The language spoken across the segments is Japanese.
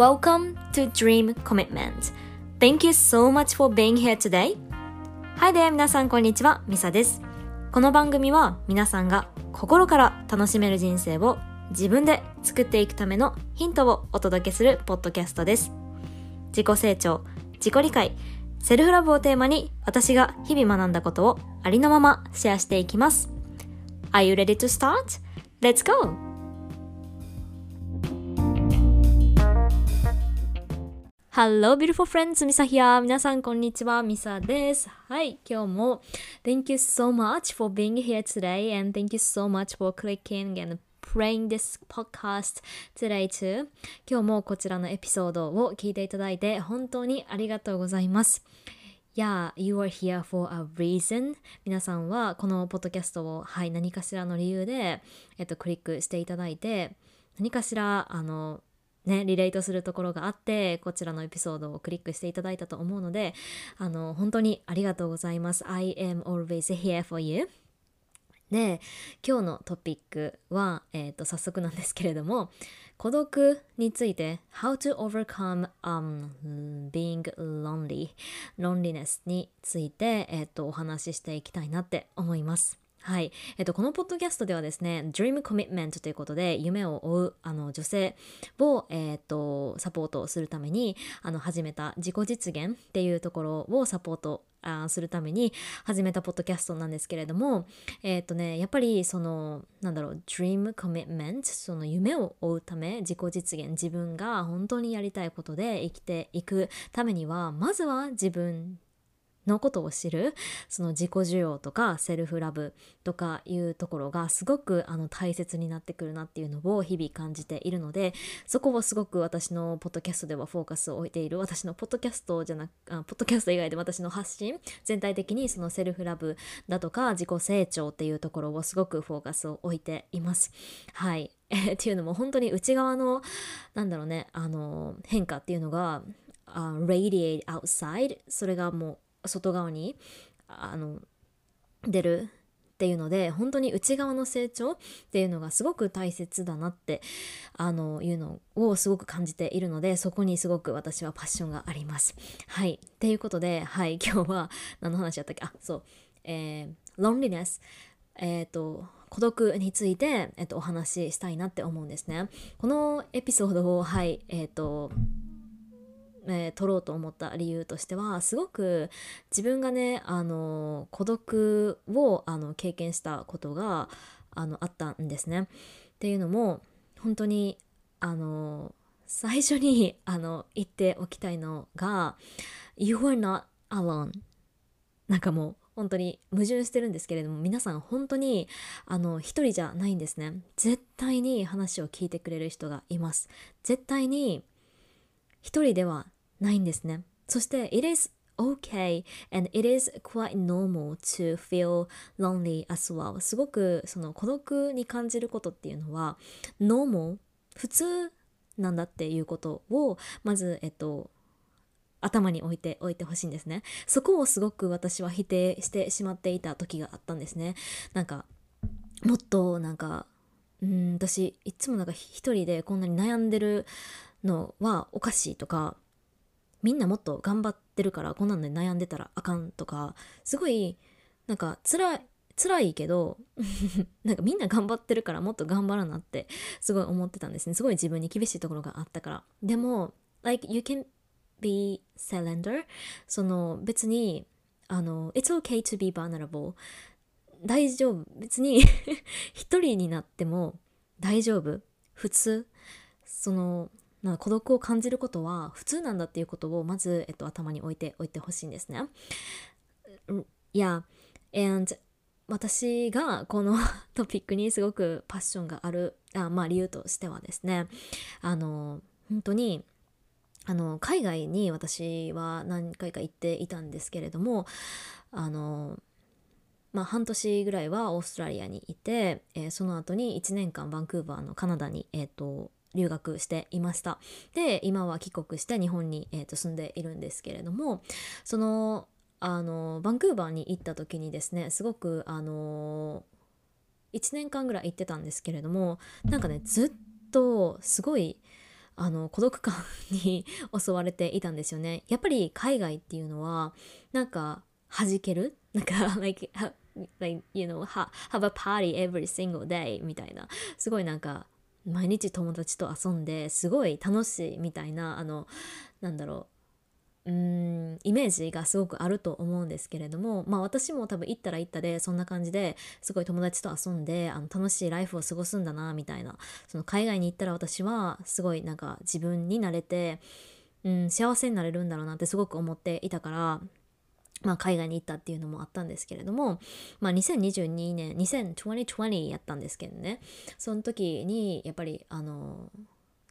Welcome to Dream Commitment. Thank you so much for being here today. Hi there, 皆さんこんにちは、ミサです。この番組は皆さんが心から楽しめる人生を自分で作っていくためのヒントをお届けするポッドキャストです。自己成長、自己理解、セルフラブをテーマに私が日々学んだことをありのままシェアしていきます。Are you ready to start? Let's go! Hello, beautiful friends! ミサヒア皆さん、こんにちは。ミサです。はい、今日も Thank you so much for being here today and thank you so much for clicking and playing this podcast today too. 今日もこちらのエピソードを聞いていただいて本当にありがとうございます。Yeah, you are here for a reason. 皆さんはこのポッドキャストを、はい、何かしらの理由で、えっと、クリックしていただいて、何かしら、あの、ね、リレートするところがあって、こちらのエピソードをクリックしていただいたと思うので、あの、本当にありがとうございます。I am always here for you. で、今日のトピックは、えっ、と、早速なんですけれども、孤独について How to overcome、um, being lonely loneliness について、えっとお話ししていきたいなって思います。はい。えっと、このポッドキャストではですね、Dream Commitment ということで、夢を追う、あの、女性を、えっと、サポートするために、あの、始めた自己実現っていうところをサポートあーするために始めたポッドキャストなんですけれども、えっとね、やっぱり、その、なんだろう、Dream Commitment、その夢を追うため、自己実現、自分が本当にやりたいことで生きていくためには、まずは自分のことを知るその自己需要とかセルフラブとかいうところがすごくあの大切になってくるなっていうのを日々感じているのでそこをすごく私のポッドキャストではフォーカスを置いている私のポッドキャストじゃなくあポッドキャスト以外で私の発信全体的にそのセルフラブだとか自己成長っていうところをすごくフォーカスを置いています。はい っていうのも本当に内側のなんだろうねあの変化っていうのが、あ radiate outside それがもう外側にあの出るっていうので本当に内側の成長っていうのがすごく大切だなってあのいうのをすごく感じているのでそこにすごく私はパッションがあります。はい。っていうことで、はい、今日は何の話だったっけ？あそう、えー、loneliness えっ、と孤独について、えっとお話ししたいなって思うんですね。このエピソードをはいえっ、とえー撮ろうと思った理由としてはすごく自分がねあの孤独をあの経験したことがあのあったんですね。っていうのも本当にあの最初にあの言っておきたいのが「You are not alone」なんかもう本当に矛盾してるんですけれども皆さん本当にあの一人じゃないんですね。絶対に話を聞いてくれる人がいます。絶対に一人ではないんですね。そして、it is okay and it is quite normal to feel lonely as well. すごくその孤独に感じることっていうのは normal 普通なんだっていうことをまず、えっと、頭に置いておいてほしいんですね。そこをすごく私は否定してしまっていた時があったんですね。なんかもっとなんかうん私いつもなんか一人でこんなに悩んでるのはおかしいとかみんなもっと頑張ってるからこんなので悩んでたらあかんとかすごいなんか辛い辛いけど なんかみんな頑張ってるからもっと頑張らなってすごい思ってたんですね。すごい自分に厳しいところがあったから。でも like you can be cylinder その別にあの it's okay to be vulnerable 大丈夫。別に 一人になっても大丈夫。普通。そのな孤独を感じることは普通なんだっていうことをまず、えっと、頭に置いておいてほしいんですね。いや、and 私がこのトピックにすごくパッションがあるあ、まあ、理由としてはですねあの本当にあの海外に私は何回か行っていたんですけれどもあのまあ、半年ぐらいはオーストラリアにいて、えーその後に1年間バンクーバーのカナダに、えー、と留学していました。で今は帰国して日本に、えー、と住んでいるんですけれどもそのあのバンクーバーに行った時にですねすごくあの1年間ぐらい行ってたんですけれどもなんかねずっとすごいあの孤独感に襲われていたんですよね。やっぱり海外っていうのはなんか弾ける？なんか like, like you know have a party every single day みたいな。すごいなんか毎日友達と遊んですごい楽しいみたいなあのなんだろう。うーんイメージがすごくあると思うんですけれどもまあ私も多分行ったら行ったでそんな感じですごい友達と遊んであの楽しいライフを過ごすんだなみたいなその海外に行ったら私はすごいなんか自分に慣れて、うん、幸せになれるんだろうなってすごく思っていたからまあ、海外に行ったっていうのもあったんですけれども、まあ、2022年2020やったんですけどね。その時にやっぱりあの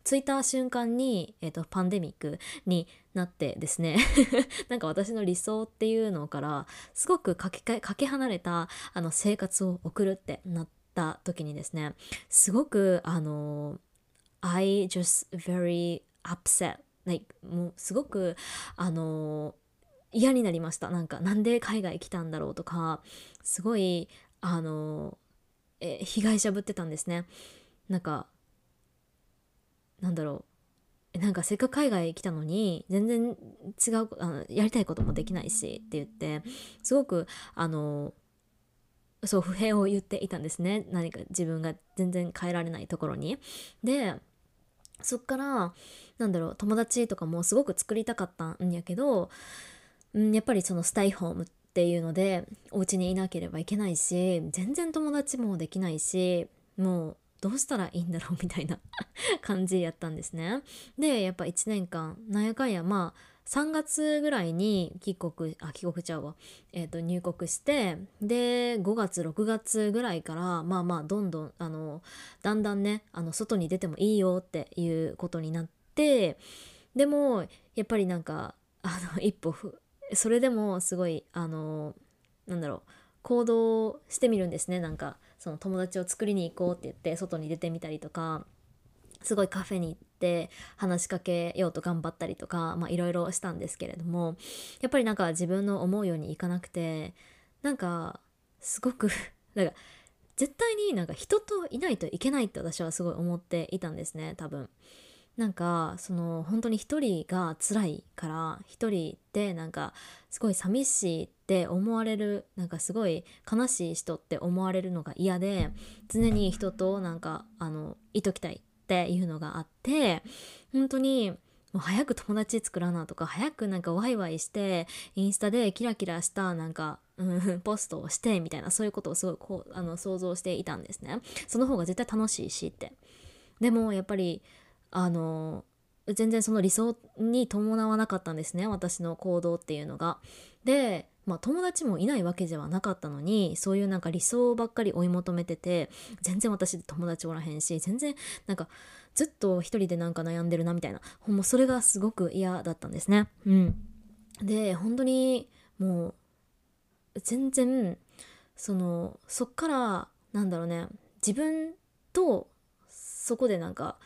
着いた瞬間に、えーと、パンデミックになってですね。なんか私の理想っていうのからすごくかけかけ離れたあの生活を送るってなった時にですね。すごくあの I just very upset. Like もうすごくあの嫌になりました。なんかなんで海外来たんだろうとかすごいあのえ被害者ぶってたんですね。なんかなんだろう。なんかせっかく海外来たのに全然違うあのやりたいこともできないしって言ってすごくあのそう不平を言っていたんですね。何か自分が全然変えられないところに。でそっからなんだろう友達とかもすごく作りたかったんやけどうん、やっぱりそのスタイホームっていうのでお家にいなければいけないし全然友達もできないしもうどうしたらいいんだろうみたいな 感じやったんですね。でやっぱ1年間なんやかんやまあ3月ぐらいに帰国あ帰国ちゃうわ、えー、と入国してで5月6月ぐらいからまあまあどんどんあのだんだんねあの外に出てもいいよっていうことになってでもやっぱりなんかあの一歩それでもすごいあのなんだろう行動してみるんですねなんかその友達を作りに行こうって言って外に出てみたりとかすごいカフェに行って話しかけようと頑張ったりとかいろいろしたんですけれどもやっぱりなんか自分の思うようにいかなくてなんかすごく なんか絶対になんか人といないといけないって私はすごい思っていたんですね多分。なんかその本当に一人が辛いから一人でなんかすごい寂しいって思われるなんかすごい悲しい人って思われるのが嫌で常に人となんかあのいときたいっていうのがあって本当にもう早く友達作らなとか早くなんかワイワイしてインスタでキラキラしたなんか、うん、ポストをしてみたいなそういうことをすごいこうあの想像していたんですね。その方が絶対楽しいしって。でもやっぱりあの全然その理想に伴わなかったんですね私の行動っていうのが。でまあ友達もいないわけではなかったのにそういうなんか理想ばっかり追い求めてて全然私友達おらへんし全然なんかずっと一人でなんか悩んでるなみたいなほんまそれがすごく嫌だったんですね。うん、で本当にもう全然そのそっからなんだろうね自分とそこでなんか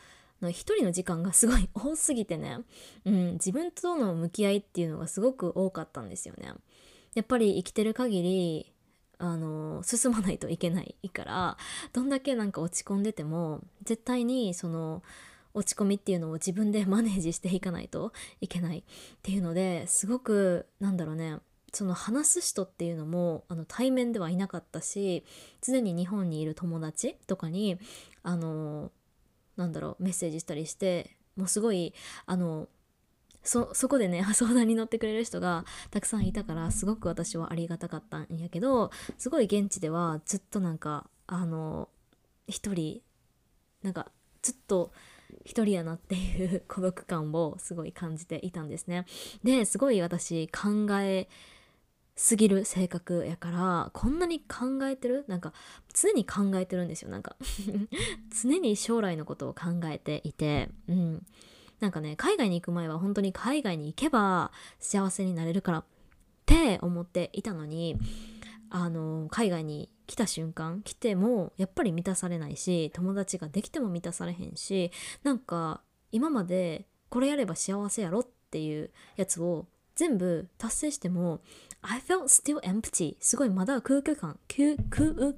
一人の時間がすごい 多すぎてね、うん、自分との向き合いっていうのがすごく多かったんですよね。やっぱり生きてる限りあの進まないといけないからどんだけなんか落ち込んでても絶対にその落ち込みっていうのを自分で マネージしていかないといけないっていうのですごくなんだろうねその話す人っていうのもあの対面ではいなかったし常に日本にいる友達とかにあのなんだろうメッセージしたりしてもうすごいあのそそこでね 相談に乗ってくれる人がたくさんいたからすごく私はありがたかったんやけどすごい現地ではずっとなんかあの一人なんかずっと一人やなっていう 孤独感をすごい感じていたんですね。ですごい私考えすぎる性格やからこんなに考えてる？なんか常に考えてるんですよ。なんか 常に将来のことを考えていて。うん。なんかね海外に行く前は本当に海外に行けば幸せになれるからって思っていたのにあの海外に来た瞬間来てもやっぱり満たされないし友達ができても満たされへんしなんか今までこれやれば幸せやろっていうやつを全部達成しても I felt still empty. すごいまだ空虚感。空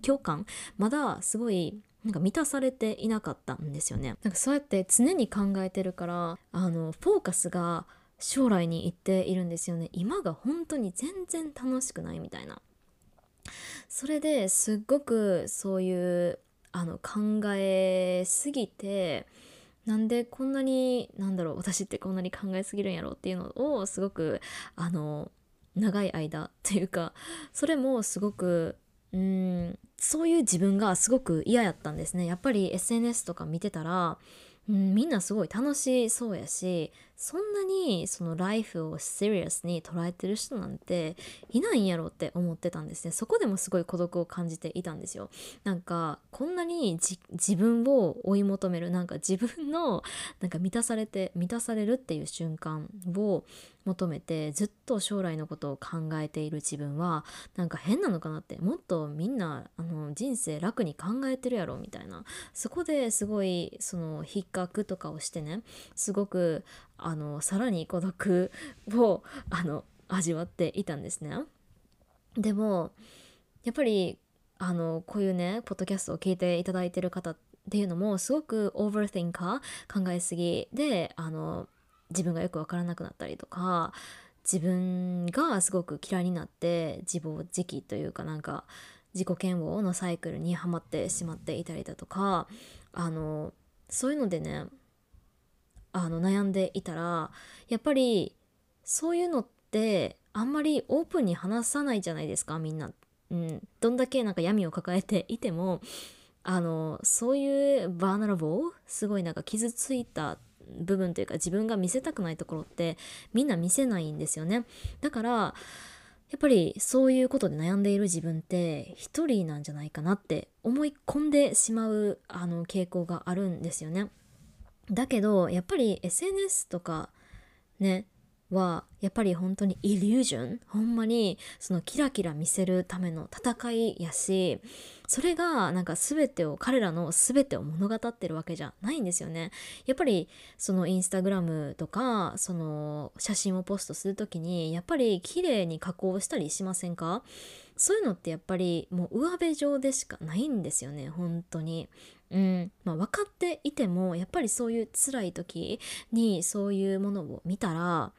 虚感？まだすごいなんか満たされていなかったんですよね。なんかそうやって常に考えてるからあのフォーカスが将来に行っているんですよね。今が本当に全然楽しくないみたいな。それですっごくそういうあの考えすぎてなんでこんなになんだろう私ってこんなに考えすぎるんやろうっていうのをすごくあの長い間というかそれもすごくうんそういう自分がすごく嫌やったんですね。やっぱり SNS とか見てたらうん、みんなすごい楽しそうやしそんなにそのライフをシリアスに捉えてる人なんていないんやろって思ってたんですね。そこでもすごい孤独を感じていたんですよ。なんかこんなに自分を追い求めるなんか自分のなんか満たされて満たされるっていう瞬間を求めてずっと将来のことを考えている自分はなんか変なのかなってもっとみんなあの人生楽に考えてるやろみたいな。そこですごいその比較とかをしてねすごくあのさらに孤独をあの味わっていたんですね。でもやっぱりあのこういうねポッドキャストを聞いていただいてる方っていうのもすごくオーバーティンカー考えすぎであの自分がよく分からなくなったりとか自分がすごく嫌いになって自暴自棄というかなんか自己嫌悪のサイクルにはまってしまっていたりだとかあのそういうのでねあの悩んでいたらやっぱりそういうのってあんまりオープンに話さないじゃないですかみんな。うん、どんだけなんか闇を抱えていてもあのそういうバーナラボーすごいなんか傷ついた部分というか自分が見せたくないところってみんな見せないんですよね。だからやっぱりそういうことで悩んでいる自分って一人なんじゃないかなって思い込んでしまうあの傾向があるんですよね。だけどやっぱり SNS とかねはやっぱり本当にイリュージョンほんまにそのキラキラ見せるための戦いやしそれがなんか全てを彼らの全てを物語ってるわけじゃないんですよね。やっぱりそのインスタグラムとかその写真をポストする時にやっぱり綺麗に加工したりしませんか？そういうのってやっぱりもう上辺上でしかないんですよね本当に。うん。まあ、分かっていてもやっぱりそういう辛い時にそういうものを見たら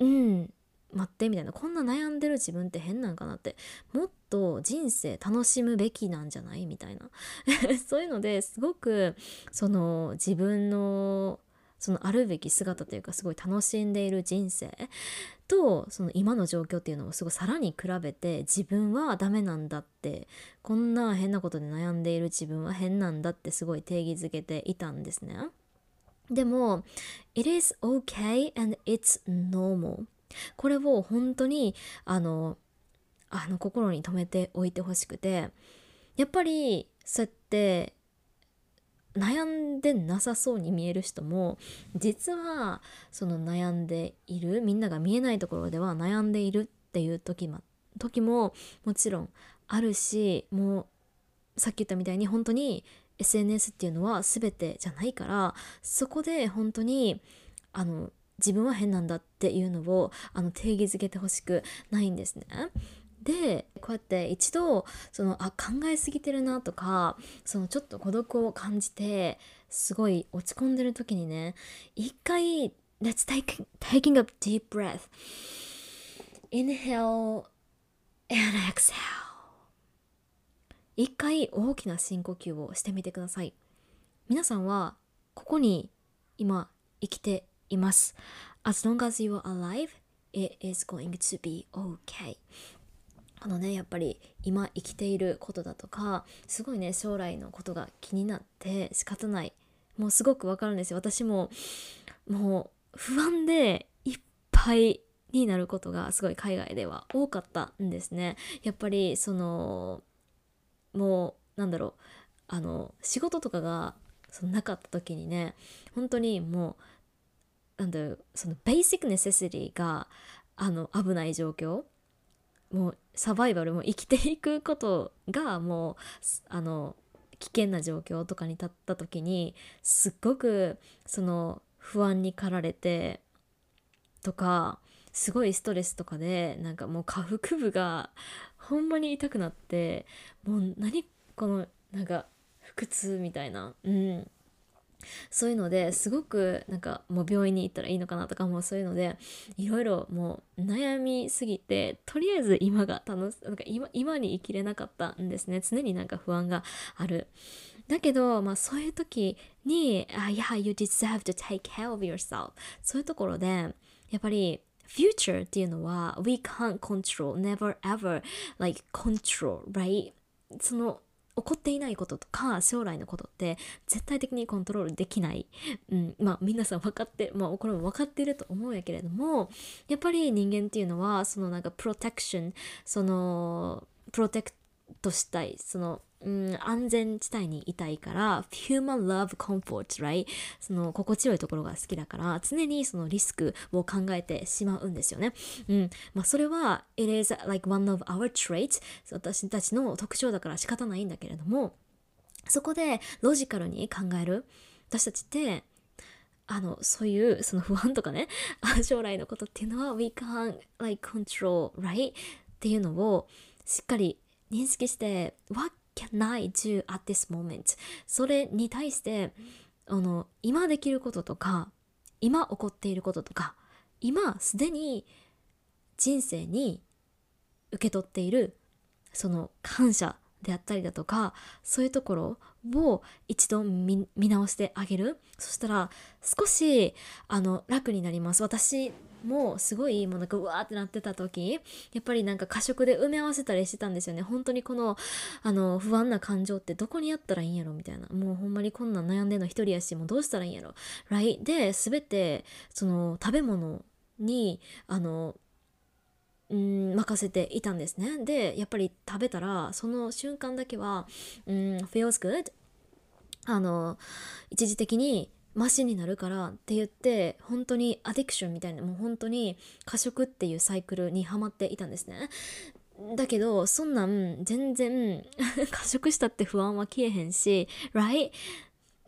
うん。待ってみたいな。こんな悩んでる自分って変なんかなって。もっと人生楽しむべきなんじゃない？みたいな。そういうのですごくその自分のそのあるべき姿というかすごい楽しんでいる人生とその今の状況っていうのをすごいさらに比べて自分はダメなんだって。こんな変なことで悩んでいる自分は変なんだってすごい定義づけていたんですね。でも、it is okay and it's normal. これを本当にあのあの心に留めておいてほしくてやっぱりそうやって悩んでなさそうに見える人も実はその悩んでいるみんなが見えないところでは悩んでいるっていう時も時ももちろんあるしもうさっき言ったみたいに本当に SNS っていうのは全てじゃないからそこで本当にあの自分は変なんだっていうのをあの定義づけてほしくないんですね。でこうやって一度そのあ考えすぎてるなとかそのちょっと孤独を感じてすごい落ち込んでる時にね一回 Let's take taking a deep breath inhale and exhale 一回大きな深呼吸をしてみてください。皆さんはここに今生きています。As long as you are alive it is going to be okay. あのねやっぱり今生きていることだとかすごいね将来のことが気になって仕方ない。もうすごくわかるんですよ。私ももう不安でいっぱいになることがすごい海外では多かったんですね。やっぱりそのもうなんだろうあの仕事とかがそのなかった時にね本当にもうなんだろうそのベーシックネセシティがあの危ない状況もうサバイバルも生きていくことがもうあの危険な状況とかに立った時にすっごくその不安に駆られてとかすごいストレスとかでなんかもう下腹部がほんまに痛くなってもう何このなんか腹痛みたいな。うん。そういうのですごくなんかもう病院に行ったらいいのかなとかもそういうのでいろいろもう悩みすぎてとりあえず今が楽しなんか今今に生きれなかったんですね。常になんか不安がある。だけど、まあ、そういう時に「あ、yeah, you deserve to take care of yourself」そういうところでやっぱり future っていうのは we can't control never ever like control right? その起こっていないこととか将来のことって絶対的にコントロールできない、うん、まあ皆さん分かってまあこれも分かっていると思うんやけれどもやっぱり人間っていうのはそのなんかプロテクションそのプロテクトしたい。そのうん、安全地帯にいたいから human love comfort right? その心地よいところが好きだから常にそのリスクを考えてしまうんですよね。うん。まあ、それは it is like one of our traits 私たちの特徴だから仕方ないんだけれどもそこでロジカルに考える。私たちってあのそういうその不安とかね 将来のことっていうのは we can't like control right? っていうのをしっかり認識して what can I do at this moment? それに対してあの今できることとか今起こっていることとか今すでに人生に受け取っているその感謝であったりだとかそういうところを一度見直してあげる。そしたら少しあの楽になります。私もすごいもうなんかうわーってなってた時やっぱりなんか過食で埋め合わせたりしてたんですよね。本当にこのあの不安な感情ってどこにやったらいいんやろみたいな。もうほんまにこんなん悩んでんの一人やしもうどうしたらいいんやろ。らいで全てその食べ物にあのうん任せていたんですね。でやっぱり食べたらその瞬間だけはうん feels good あの一時的にマシになるからって言って本当にアディクションみたいなもう本当に過食っていうサイクルにはまっていたんですね。だけどそんなん全然 過食したって不安は消えへんし right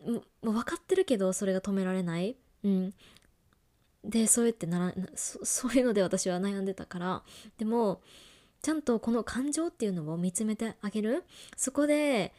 もう分かってるけどそれが止められない。うん。でそうやってならそそういうので私は悩んでたから。でもちゃんとこの感情っていうのを見つめてあげる。そこで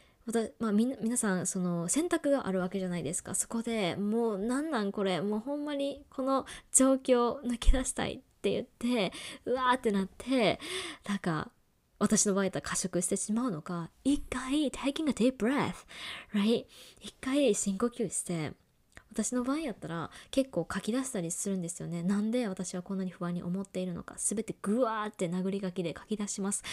まあ、み皆さんその選択があるわけじゃないですか。そこでもうなんなんこれ。もうほんまにこの状況抜け出したいって言ってうわーってなってなんか私の場合だったら過食してしまうのか一回 taking a deep breath right? 一回深呼吸して私の場合やったら結構書き出したりするんですよね。なんで私はこんなに不安に思っているのか。全てグワーって殴り書きで書き出します。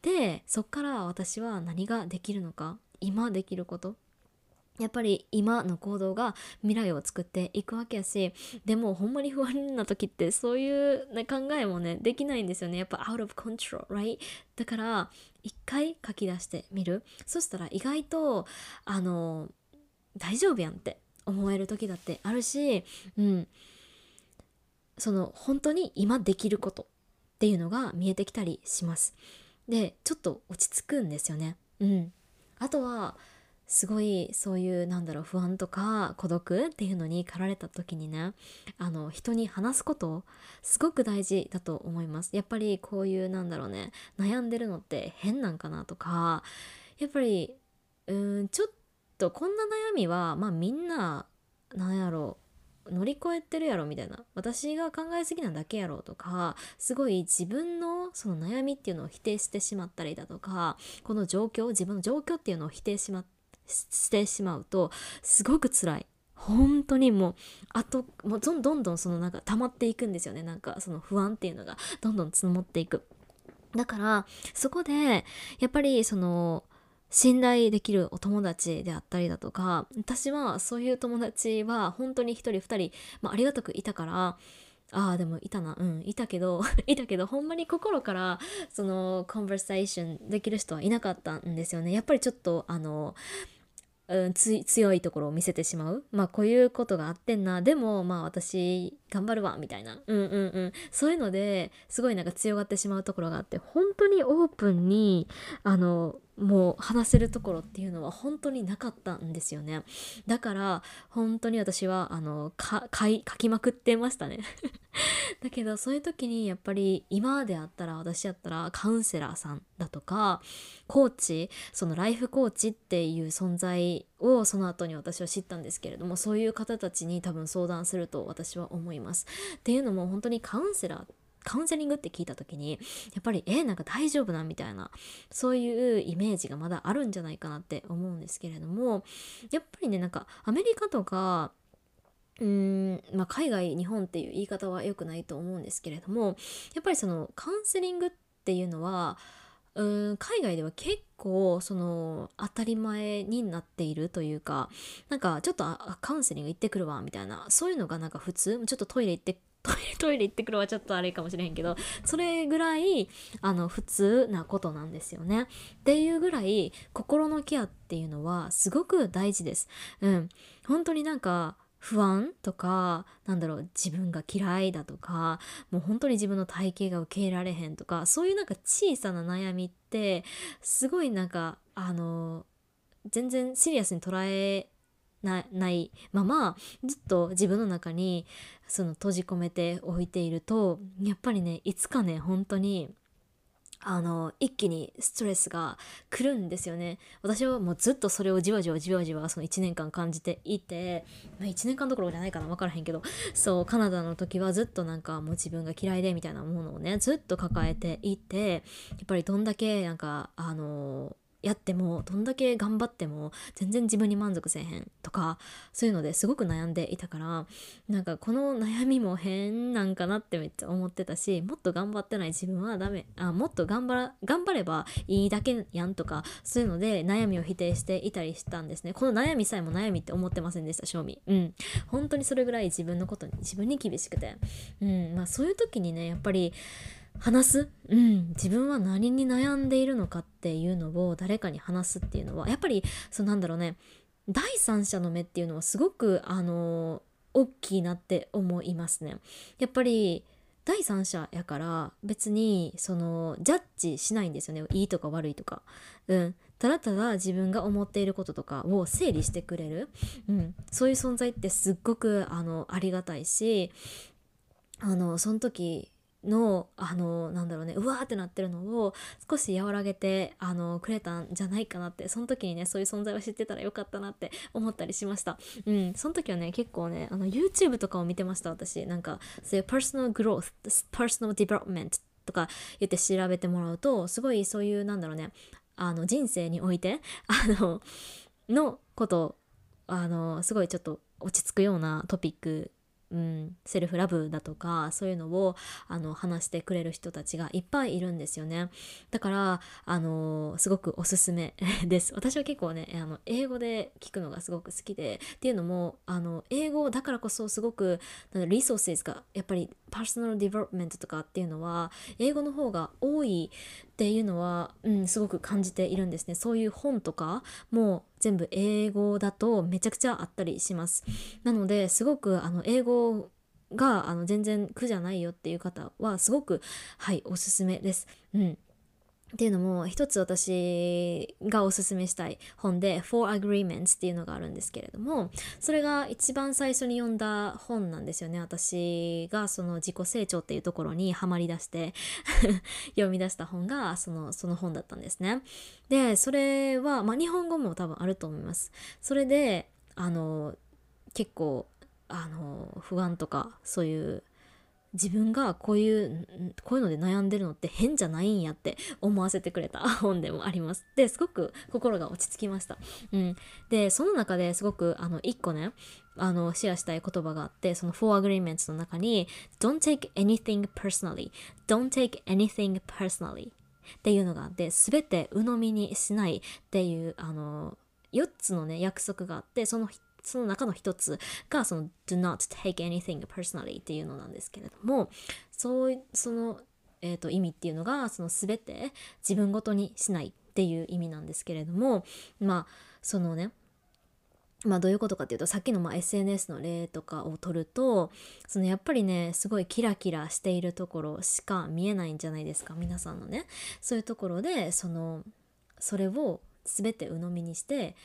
でそっから私は何ができるのか今できること。やっぱり今の行動が未来を作っていくわけやしでもほんまに不安な時ってそういう、考えもねできないんですよね。やっぱ out of control right? だから一回書き出してみる。そしたら意外とあの大丈夫やんって思える時だってあるしうん。その本当に今できることっていうのが見えてきたりします。でちょっと落ち着くんですよね。うん。あとはすごいそういうなんだろう不安とか孤独っていうのに駆られた時にねあの人に話すことすごく大事だと思います。やっぱりこういうなんだろうね悩んでるのって変なんかなとかやっぱりうんちょっとこんな悩みはまあみんななんやろう乗り越えてるやろみたいな。私が考えすぎなだけやろとかすごい自分のその悩みっていうのを否定してしまったりだとかこの状況自分の状況っていうのを否定し,、ま、してしまうとすごく辛い。本当にもうあともうどんどんどんそのなんか溜まっていくんですよね。なんかその不安っていうのがどんどん積もっていく。だからそこでやっぱりその信頼できるお友達であったりだとか私はそういう友達は本当に1人2人、まあ、ありがたくいたからああでもいたなうんいたけど いたけどほんまに心からそのコンバーセーションできる人はいなかったんですよね。やっぱりちょっとあのうん、強いところを見せてしまう。まあこういうことがあってんな。でもまあ私頑張るわみたいな。うんうんうん。そういうのですごいなんか強がってしまうところがあって本当にオープンにあのもう話せるところっていうのは本当になかったんですよね。だから本当に私はあのか書きまくってましたね。だけどそういう時にやっぱり今であったら私やったらカウンセラーさんだとかコーチそのライフコーチっていう存在をその後に私は知ったんですけれどもそういう方たちに多分相談すると私は思います。っていうのも本当にカウンセラーってカウンセリングって聞いた時にやっぱりえなんか大丈夫なみたいなそういうイメージがまだあるんじゃないかなって思うんですけれどもやっぱりねなんかアメリカとかうーんまあ、海外日本っていう言い方は良くないと思うんですけれどもやっぱりそのカウンセリングっていうのはうん海外では結構その当たり前になっているというかなんかちょっとカウンセリング行ってくるわみたいなそういうのがなんか普通ちょっとトイレ行って トイレ行ってくるはちょっとあれかもしれへんけどそれぐらいあの普通なことなんですよね。っていうぐらい心のケアっていうのはすごく大事です。うん。本当になんか不安とかなんだろう自分が嫌いだとかもう本当に自分の体型が受け入れられへんとかそういうなんか小さな悩みってすごいなんかあの全然シリアスに捉えないままずっと自分の中にその閉じ込めておいているとやっぱりねいつかね本当にあの一気にストレスが来るんですよね。私はもうずっとそれをじわじわじわじわその1年間感じていて、まあ、1年間どころじゃないかな分からへんけどそうカナダの時はずっとなんかもう自分が嫌いでみたいなものをねずっと抱えていてやっぱりどんだけなんかあのやってもどんだけ頑張っても全然自分に満足せえへんとかそういうのですごく悩んでいたからなんかこの悩みも変なんかなってめっちゃ思ってたしもっと頑張ってない自分はダメあもっと頑張頑張ればいいだけやんとかそういうので悩みを否定していたりしたんですね。この悩みさえも悩みって思ってませんでした正味。うん。本当にそれぐらい自分のことに自分に厳しくて。うん。まあそういう時にねやっぱり話す、うん、自分は何に悩んでいるのかっていうのを誰かに話すっていうのはやっぱりそうなんだろうね。第三者の目っていうのはすごくあの大きいなって思いますね。やっぱり第三者やから別にそのジャッジしないんですよね。いいとか悪いとか。うん、ただただ自分が思っていることとかを整理してくれる、うん、そういう存在ってすっごくあのありがたいしあのその時のあのなんだろうねうわーってなってるのを少し和らげてあのくれたんじゃないかなってその時にねそういう存在を知ってたらよかったなって思ったりしました。うんその時はね結構ねあの YouTube とかを見てました私。なんかそういう personal growth personal development とか言って調べてもらうとすごいそういうなんだろうねあの人生においてあののことあのすごいちょっと落ち着くようなトピックうん、セルフラブだとかそういうのをあの話してくれる人たちがいっぱいいるんですよね。だからあのすごくおすすめ です。私は結構ねあの英語で聞くのがすごく好きでっていうのもあの英語だからこそすごくリソースがやっぱり personal development とかっていうのは英語の方が多いっていうのは、うん、すごく感じているんですね。そういう本とかも全部英語だとめちゃくちゃあったりします。なのですごくあの英語があの全然苦じゃないよっていう方はすごくはいおすすめです。うん。っていうのも一つ私がおすすめしたい本で Four Agreements っていうのがあるんですけれどもそれが一番最初に読んだ本なんですよね。私がその自己成長っていうところにはまりだして 読み出した本がそのその本だったんですね。でそれは、まあ、日本語も多分あると思います。それであの結構あの不安とかそういう自分がこういうこういうので悩んでるのって変じゃないんやって思わせてくれた 本でもあります。ですごく心が落ち着きました、うん、でその中ですごくあの1個ねあのシェアしたい言葉があってその4 agreements の中に Don't take anything personally. Don't take anything personally. っていうのがあって全て鵜呑みにしないっていうあの4つのね約束があってそのその中の一つがその do not take anything personally っていうのなんですけれどもそうその、えーと、意味っていうのがその全て自分ごとにしないっていう意味なんですけれどもまあそのねまあどういうことかっていうとさっきのま SNS の例とかを取るとそのやっぱりねすごいキラキラしているところしか見えないんじゃないですか皆さんのね。そういうところでそのそれを全て鵜呑みにして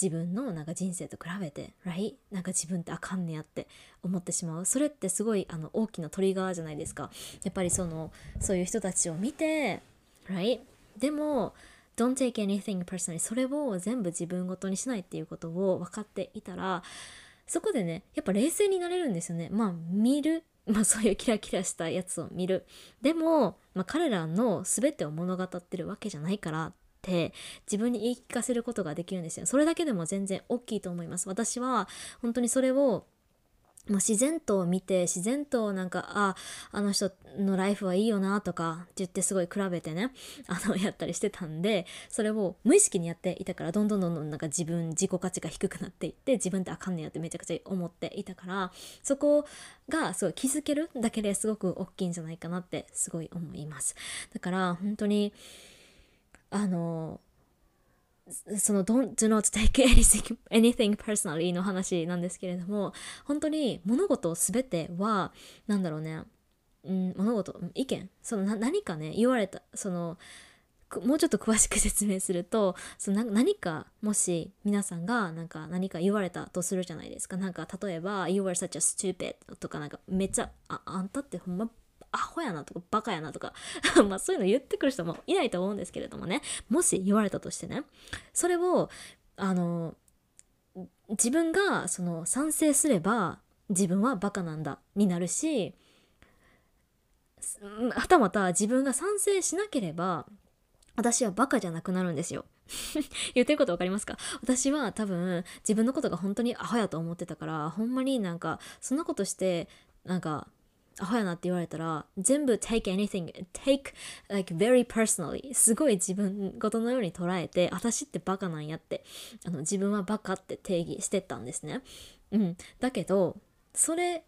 自分のなんか人生と比べて、right? なんか自分ってあかんねやって思ってしまう。それってすごいあの大きなトリガーじゃないですか。やっぱりそのそういう人たちを見て right? でも don't take anything personally それを全部自分ごとにしないっていうことを分かっていたらそこでねやっぱ冷静になれるんですよね。まあ見る。まあそういうキラキラしたやつを見る。でも、まあ、彼らの全てを物語ってるわけじゃないからて自分に言い聞かせることができるんですよ。それだけでも全然大きいと思います。私は本当にそれをもう自然と見て自然となんかああの人のライフはいいよなとかって言ってすごい比べてね あのやったりしてたんでそれを無意識にやっていたからどんどんどんどんなんか自分自己価値が低くなっていって自分ってあかんねやってめちゃくちゃ思っていたからそこがすごい気づけるだけですごく大きいんじゃないかなってすごい思います。だから本当にあのその don't do not take anything, personally の話なんですけれども本当に物事全ては何だろうね、うん、物事意見。その何かね言われた。そのもうちょっと詳しく説明するとその何かもし皆さんがなんか何か言われたとするじゃないですか。なんか例えば「You were such a stupid」とかなんかめっちゃ「ああんたってほんまアホやなとかバカやなとか まあそういうの言ってくる人もいないと思うんですけれどもね。もし言われたとしてね。それをあの自分がその賛成すれば自分はバカなんだになるしはたまた自分が賛成しなければ私はバカじゃなくなるんですよ。言ってること分かりますか？私は多分自分のことが本当にアホやと思ってたからほんまになんかそんなことしてなんかアホやなって言われたら全部 take anything take like very personally. すごい自分事のように捉えて私ってバカなんやってあの自分はバカって定義してたんですね。うん。だけどそれ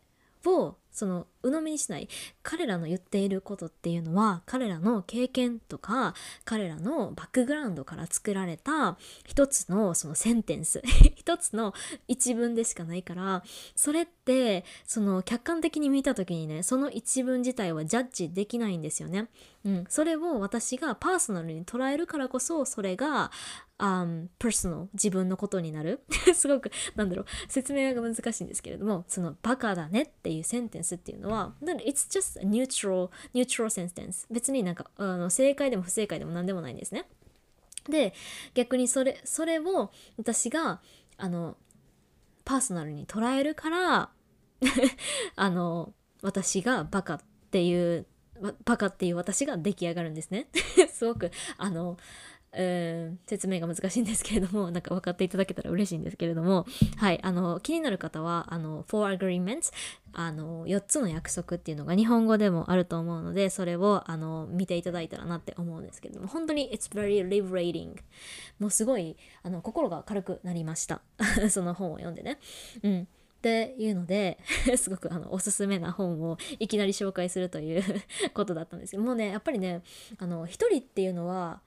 をその鵜呑みにしない彼らの言っていることっていうのは彼らの経験とか彼らのバックグラウンドから作られた一つのそのセンテンス 一つの一文でしかないからそれってその客観的に見た時にねその一文自体はジャッジできないんですよね。うん、それを私がパーソナルに捉えるからこそそれが um, personal 自分のことになる。すごくなんだろう。説明が難しいんですけれどもそのバカだねっていうセンテンスっていうのは it's just a neutral neutral sentence 別になんかあの正解でも不正解でも何でもないんですね。で逆にそれそれを私があのパーソナルに捉えるから あの私がバカっていうバカっていう私が出来上がるんですね。すごくあのうん説明が難しいんですけれどもなんか分かっていただけたら嬉しいんですけれどもはいあの気になる方はあの for Agreements あの4つの約束っていうのが日本語でもあると思うのでそれをあの見ていただいたらなって思うんですけれども本当に It's very liberating もうすごいあの心が軽くなりました。その本を読んでね。うん。っていうので すごくあのおすすめな本をいきなり紹介するということだったんですけどもうねやっぱりねあの一人っていうのは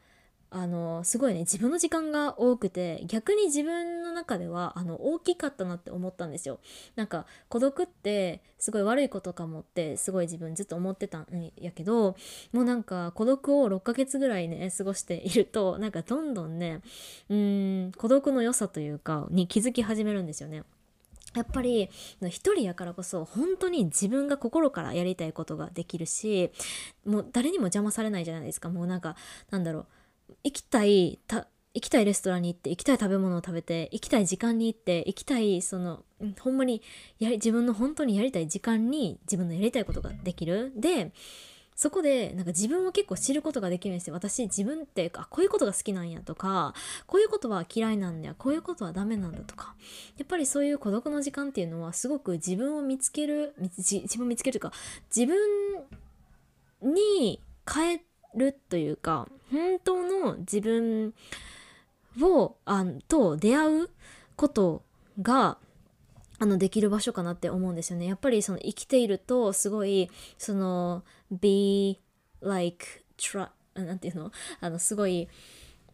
あのすごいね自分の時間が多くて逆に自分の中ではあの大きかったなって思ったんですよ。なんか孤独ってすごい悪いことかもってすごい自分ずっと思ってたんやけどもうなんか孤独を6ヶ月ぐらいね過ごしているとなんかどんどんねうん孤独の良さというかに気づき始めるんですよね。やっぱり一人やからこそ本当に自分が心からやりたいことができるしもう誰にも邪魔されないじゃないですか。もうなんかなんだろう行きたいた行きたいレストランに行って行きたい食べ物を食べて行きたい時間に行って行きたいそのほんまにや自分の本当にやりたい時間に自分のやりたいことができる。でそこでなんか自分を結構知ることができるんですよ。私自分ってあこういうことが好きなんやとかこういうことは嫌いなんだこういうことはダメなんだとか。やっぱりそういう孤独の時間っていうのはすごく自分を見つける自分を見つけるというか自分に変えるというか本当の自分をあと出会うことがあのできる場所かなって思うんですよね。やっぱりその生きているとすごいその be like try なんていうの？あのすごい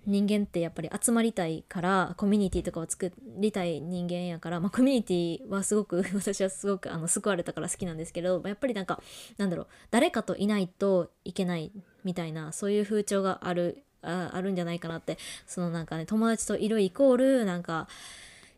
人間ってやっぱり集まりたいからコミュニティとかを作りたい人間やから、まあ、コミュニティはすごく 私はすごくあの救われたから好きなんですけどやっぱりなんかなんだろう誰かといないといけないみたいなそういう風潮があるああるんじゃないかなって。そのなんかね友達といるイコールなんか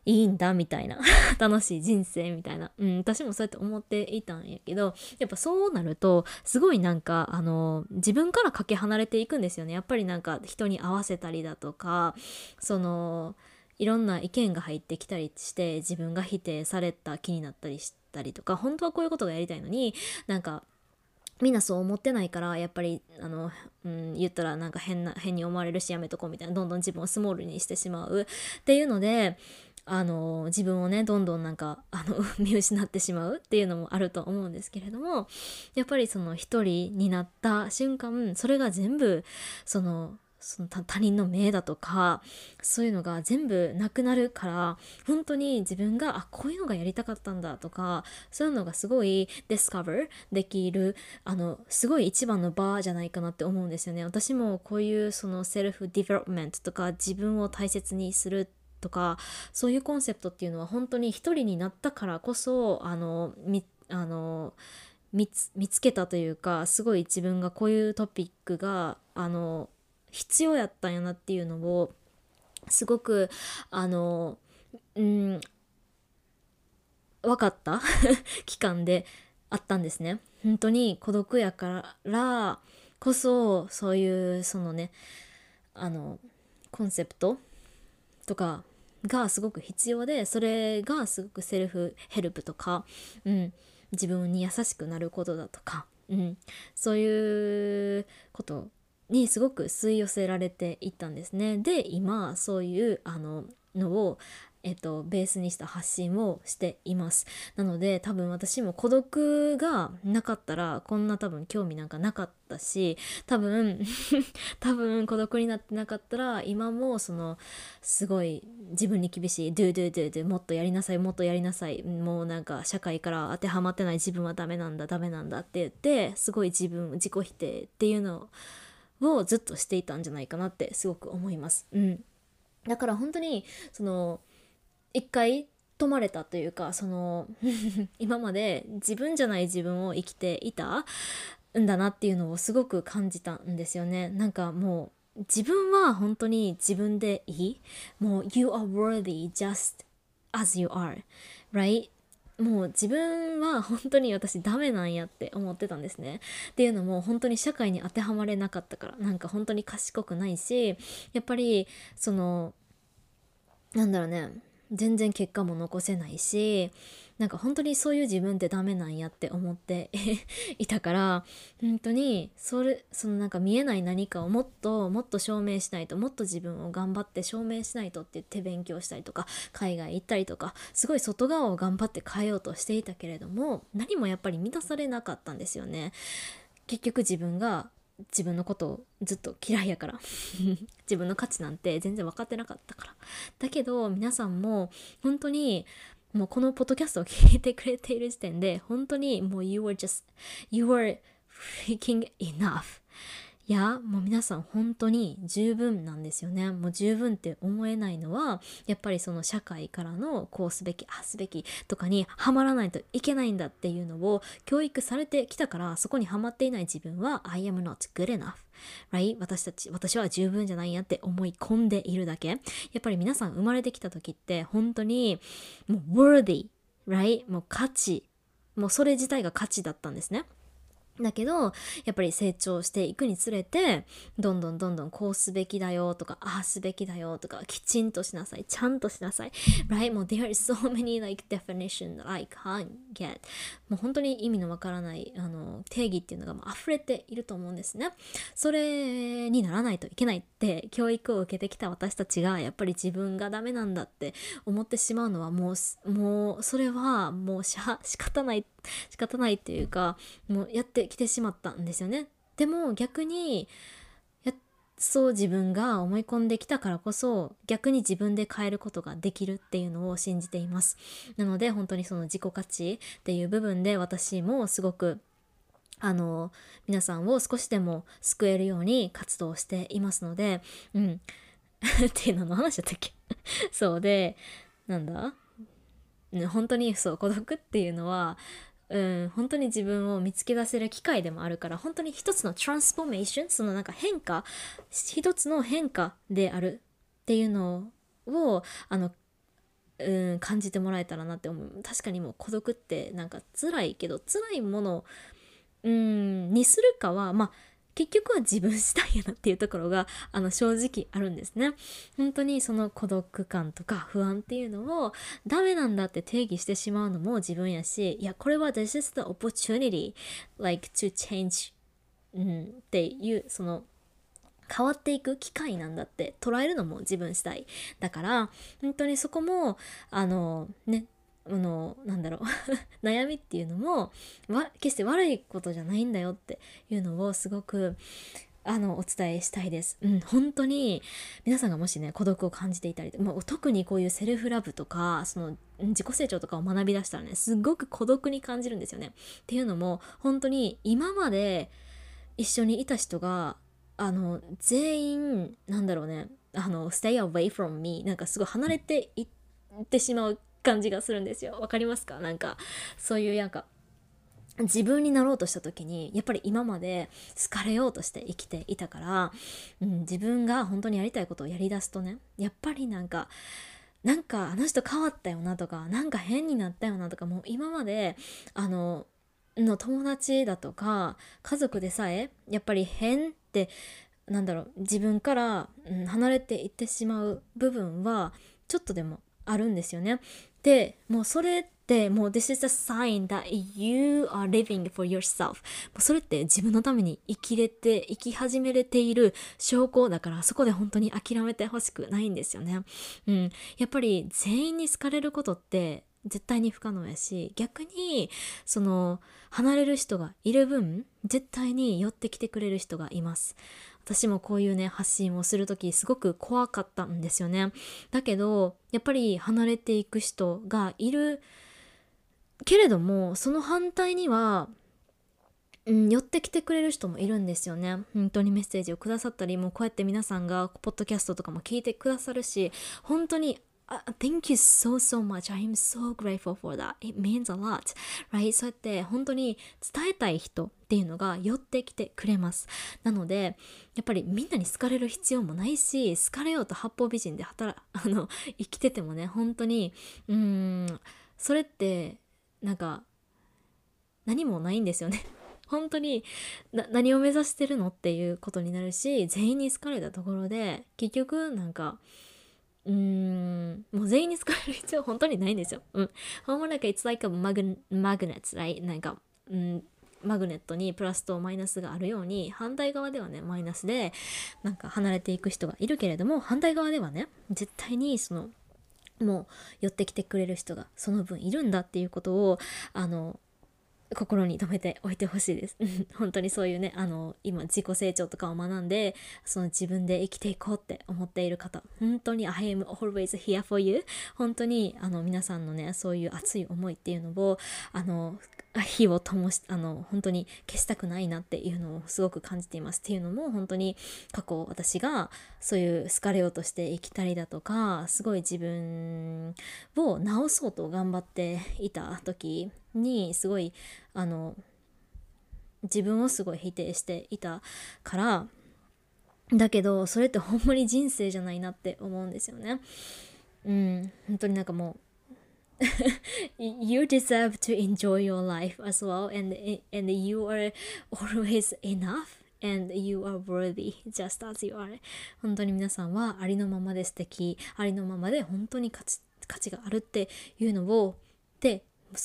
いいんだみたいな。楽しい人生みたいな、うん、私もそうやって思っていたんやけどやっぱそうなるとすごいなんかあの自分からかけ離れていくんですよね。やっぱりなんか人に合わせたりだとかそのいろんな意見が入ってきたりして自分が否定された気になったりしたりとか本当はこういうことがやりたいのになんかみんなそう思ってないからやっぱりあの、うん、言ったらなんか変な変に思われるしやめとこうみたいなどんどん自分をスモールにしてしまう。っていうのであの自分をねどんどんなんかあの 見失ってしまう。っていうのもあると思うんですけれどもやっぱりその一人になった瞬間それが全部そのその他人の目だとかそういうのが全部なくなるから本当に自分があこういうのがやりたかったんだとかそういうのがすごい discover できるあのすごい一番の場じゃないかなって思うんですよね。私もこういうその self development とか自分を大切にするとかそういうコンセプトっていうのは本当に一人になったからこそあのみあの見つけたというかすごい自分がこういうトピックがあの必要やったんやなっていうのをすごくあのうん分かった 期間であったんですね。本当に孤独やからこそそういうそのねあのコンセプトとかがすごく必要でそれがすごくセルフヘルプとか、うん、自分に優しくなることだとか、うん、そういうことにすごく吸い寄せられていったんですね。で今そういうあののをえっと、ベースにした発信をしています。なので多分私も孤独がなかったらこんな多分興味なんかなかったし多分 多分孤独になってなかったら今もそのすごい自分に厳しい「do do do do」もっとやりなさいもっとやりなさいもうなんか社会から当てはまってない自分はダメなんだダメなんだって言ってすごい自分自己否定っていうのををずっとしていたんじゃないかなってすごく思います。うん、だから本当にその一回止まれたというかその 今まで自分じゃない自分を生きていたんだなっていうのをすごく感じたんですよね。なんかもう自分は本当に自分でいい。もう You are worthy just as you are right もう自分は本当に私ダメなんやって思ってたんですね。っていうのも本当に社会に当てはまれなかったからなんか本当に賢くないしやっぱりそのなんだろうね全然結果も残せないしなんか本当にそういう自分ってダメなんやって思って いたから本当にそれそのなんか見えない何かをもっともっと証明しないともっと自分を頑張って証明しないとって言って勉強したりとか海外行ったりとかすごい外側を頑張って変えようとしていたけれども何もやっぱり満たされなかったんですよね。結局自分が自分のことをずっと嫌いやから 自分の価値なんて全然分かってなかったからだけど皆さんも本当にもうこのポッドキャストを聞いてくれている時点で本当にもう you were just you were freaking enough いやもう皆さん本当に十分なんですよねもう十分って思えないのはやっぱりその社会からのこうすべきあすべきとかにはまらないといけないんだっていうのを教育されてきたからそこにはまっていない自分は I am not good enough right? 私たち私は十分じゃないやって思い込んでいるだけやっぱり皆さん生まれてきた時って本当にもう worthy right? もう価値もうそれ自体が価値だったんですねだけどやっぱり成長していくにつれてどんどんどんどんこうすべきだよとかああすべきだよとかきちんとしなさいちゃんとしなさい。Right? もう there is so many like definition that I can't get. もう本当に意味のわからないあの定義っていうのがもう溢れていると思うんですね。それにならないといけないって教育を受けてきた私たちがやっぱり自分がダメなんだって思ってしまうのはもうもうそれはもうしゃ仕方ない仕方ないっていうかもうやってきてしまったんですよね。でも逆にやそう自分が思い込んできたからこそ逆に自分で変えることができるっていうのを信じています。なので本当にその自己価値っていう部分で私もすごくあの皆さんを少しでも救えるように活動していますのでうん っていうのの話だったっけ？そうでなんだ？本当にそう孤独っていうのはうん、本当に自分を見つけ出せる機会でもあるから本当に一つのトランスフォーメーションそのなんか変化一つの変化であるっていうのをあのうん感じてもらえたらなって思う。確かにもう孤独ってなんか辛いけど辛いものうんにするかはまあ結局は自分次第やなっていうところがあの正直あるんですね。本当にその孤独感とか不安っていうのをダメなんだって定義してしまうのも自分やしいやこれは This is the opportunity like to change、うん、っていうその変わっていく機会なんだって捉えるのも自分次第だから本当にそこもあのねあのなんだろう 悩みっていうのも決して悪いことじゃないんだよっていうのをすごくあのお伝えしたいです。うん、本当に皆さんがもしね孤独を感じていたり、まあ、特にこういうセルフラブとかその自己成長とかを学び出したらねすごく孤独に感じるんですよね。っていうのも本当に今まで一緒にいた人があの全員なんだろうねあの stay away from me なんかすごい離れていってしまう感じがするんですよ。わかりますか？なんかそういうなんか自分になろうとした時にやっぱり今まで好かれようとして生きていたから、うん、自分が本当にやりたいことをやりだすとねやっぱりなんかなんかあの人変わったよなとかなんか変になったよなとかもう今まであのの友達だとか家族でさえやっぱり変ってなんだろう自分から、うん、離れていってしまう部分はちょっとでもあるんですよね。でもうそれってもう This is a sign that you are living for yourself もうそれって自分のために生きれて生き始めれている証拠だからそこで本当に諦めてほしくないんですよね。うん、やっぱり全員に好かれることって絶対に不可能やし逆にその離れる人がいる分絶対に寄ってきてくれる人がいます私もこういうね発信をする時すごく怖かったんですよねだけどやっぱり離れていく人がいるけれどもその反対にはうん、寄ってきてくれる人もいるんですよね。本当にメッセージをくださったり、もうこうやって皆さんがポッドキャストとかも聞いてくださるし、本当に thank you so so much. I am so grateful for that. It means a lot. Right? そうやって本当に伝えたい人っていうのが寄ってきてくれます。なので、やっぱりみんなに好かれる必要もないし、好かれようと八方美人で働、あの、生きててもね、本当に、うん、それって、なんか、何もないんですよね。本当に何を目指してるのっていうことになるし全員に好かれたところで結局なんかうーん、もう全員に使える必要本当にないんですよ。うん。ほんまなんか、it's like a mag magnet, right? なんか、うん、マグネットにプラスとマイナスがあるように、反対側ではね、マイナスで、なんか離れていく人がいるけれども、反対側ではね、絶対にその、もう寄ってきてくれる人がその分いるんだっていうことを、あの、心に留めておいてほしいです。本当にそういうね、あの、今自己成長とかを学んで、その自分で生きていこうって思っている方、本当に I am always here for you 本当にあの皆さんのね、そういう熱い思いっていうのを、あの、火を灯し、あの、本当に消したくないなっていうのをすごく感じています。っていうのも本当に過去私がそういう好かれようとして生きたりだとか、すごい自分を直そうと頑張っていた時にすごいあの自分をすごい否定していたからだけどそれってほんまに人生じゃないなって思うんですよね。うん、本当になんかもう you deserve to enjoy your life as well and, and you are always enough and you are worthy just as you are. 本当に皆さんはありのままで素敵ありのままで本当に価値価値があるっていうのをで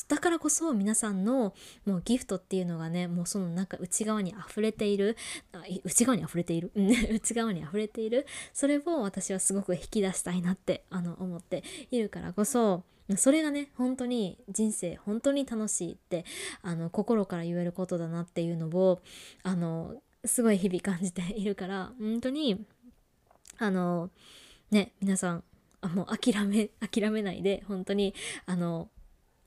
だからこそ皆さんのもうギフトっていうのがねもうその中内側に溢れている内側に溢れている？内側に溢れている。それを私はすごく引き出したいなってあの思っているからこそそれがね本当に人生本当に楽しいってあの心から言えることだなっていうのをあのすごい日々感じているから本当にあのね皆さんもう諦め諦めないで本当にあの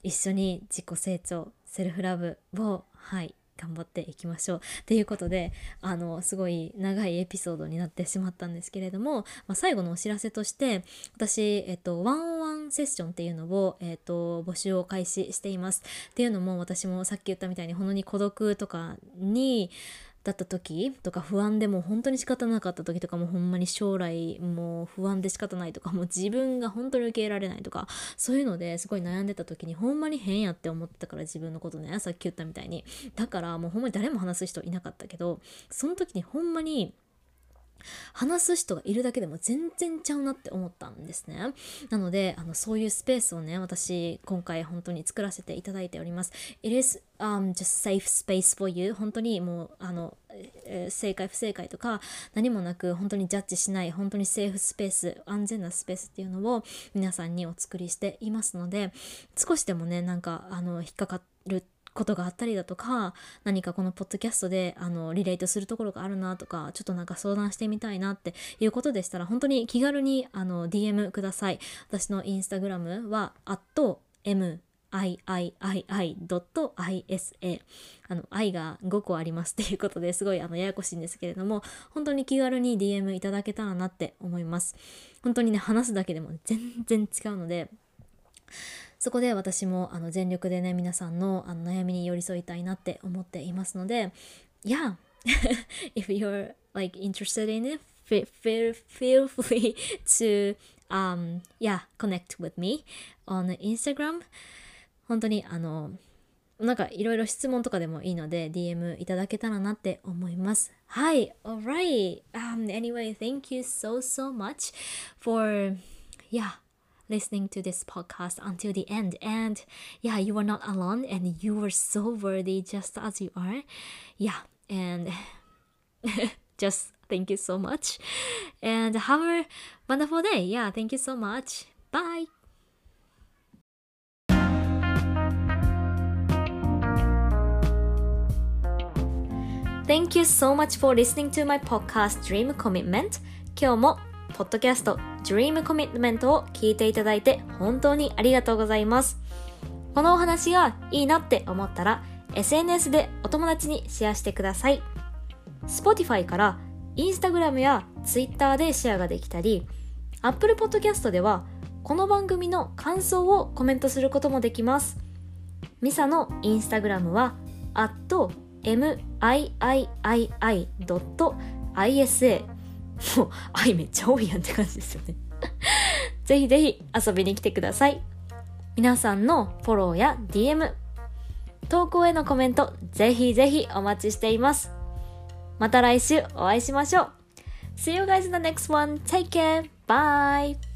一緒に自己成長セルフラブをはい頑張っていきましょう。ということであのすごい長いエピソードになってしまったんですけれども、まあ、最後のお知らせとして私、えっと、ワンワンセッションっていうのを、えっと、募集を開始していますっていうのも私もさっき言ったみたいにほんのに孤独とかにだった時とか不安でも本当に仕方なかった時とかもほんまに将来もう不安で仕方ないとかもう自分が本当に受け入れられないとかそういうのですごい悩んでた時にほんまに変やって思ってたから自分のことねさっき言ったみたいにだからもうほんまに誰も話す人いなかったけどその時にほんまに話す人がいるだけでも全然ちゃうなって思ったんですね。なので、あのそういうスペースをね、私今回本当に作らせていただいております。It is、um, just safe space for you. 本当にもう、あの、えー、正解不正解とか何もなく本当にジャッジしない本当にセーフスペース安全なスペースっていうのを皆さんにお作りしていますので少しでもねなんかあの引っかかるってことがあったりだとか何かこのポッドキャストであのリレートするところがあるなとかちょっとなんか相談してみたいなっていうことでしたら本当に気軽にあの DM ください。私のインスタグラムは m iiii.isa あの愛が5個ありますっていうことですごいあのややこしいんですけれども本当に気軽に DM いただけたらなって思います。本当にね話すだけでも全然違うのでそこで私もあの全力でね皆さんのあの悩みに寄り添いたいなって思っていますので Yeah if you're like interested in it feel, feel free to um yeah connect with me on Instagram 本当にあのなんかいろいろ質問とかでもいいので DM いただけたらなって思います。はい、alright. Um, anyway, thank you so so much for yeah listening to this podcast until the end. And yeah, you are not alone and you are so worthy just as you are. Yeah, and just thank you so much. And have a wonderful day. Yeah, thank you so much. Bye. Thank you so much for listening to my podcast Dream Commitment. 今日も ポッドキャスト Dream Commitment を聞いていただいて本当にありがとうございます。このお話がいいなって思ったら SNS でお友達にシェアしてください。Spotify から Instagram や Twitter でシェアができたり Apple Podcast ではこの番組の感想をコメントすることもできます。ミサのインスタグラムは at miiii.isa もう愛めっちゃ多いやんって感じですよね ぜひぜひ遊びに来てください。皆さんのフォローや DM、投稿へのコメント、ぜひぜひお待ちしています。また来週お会いしましょう。See you guys in the next one. Take care. Bye.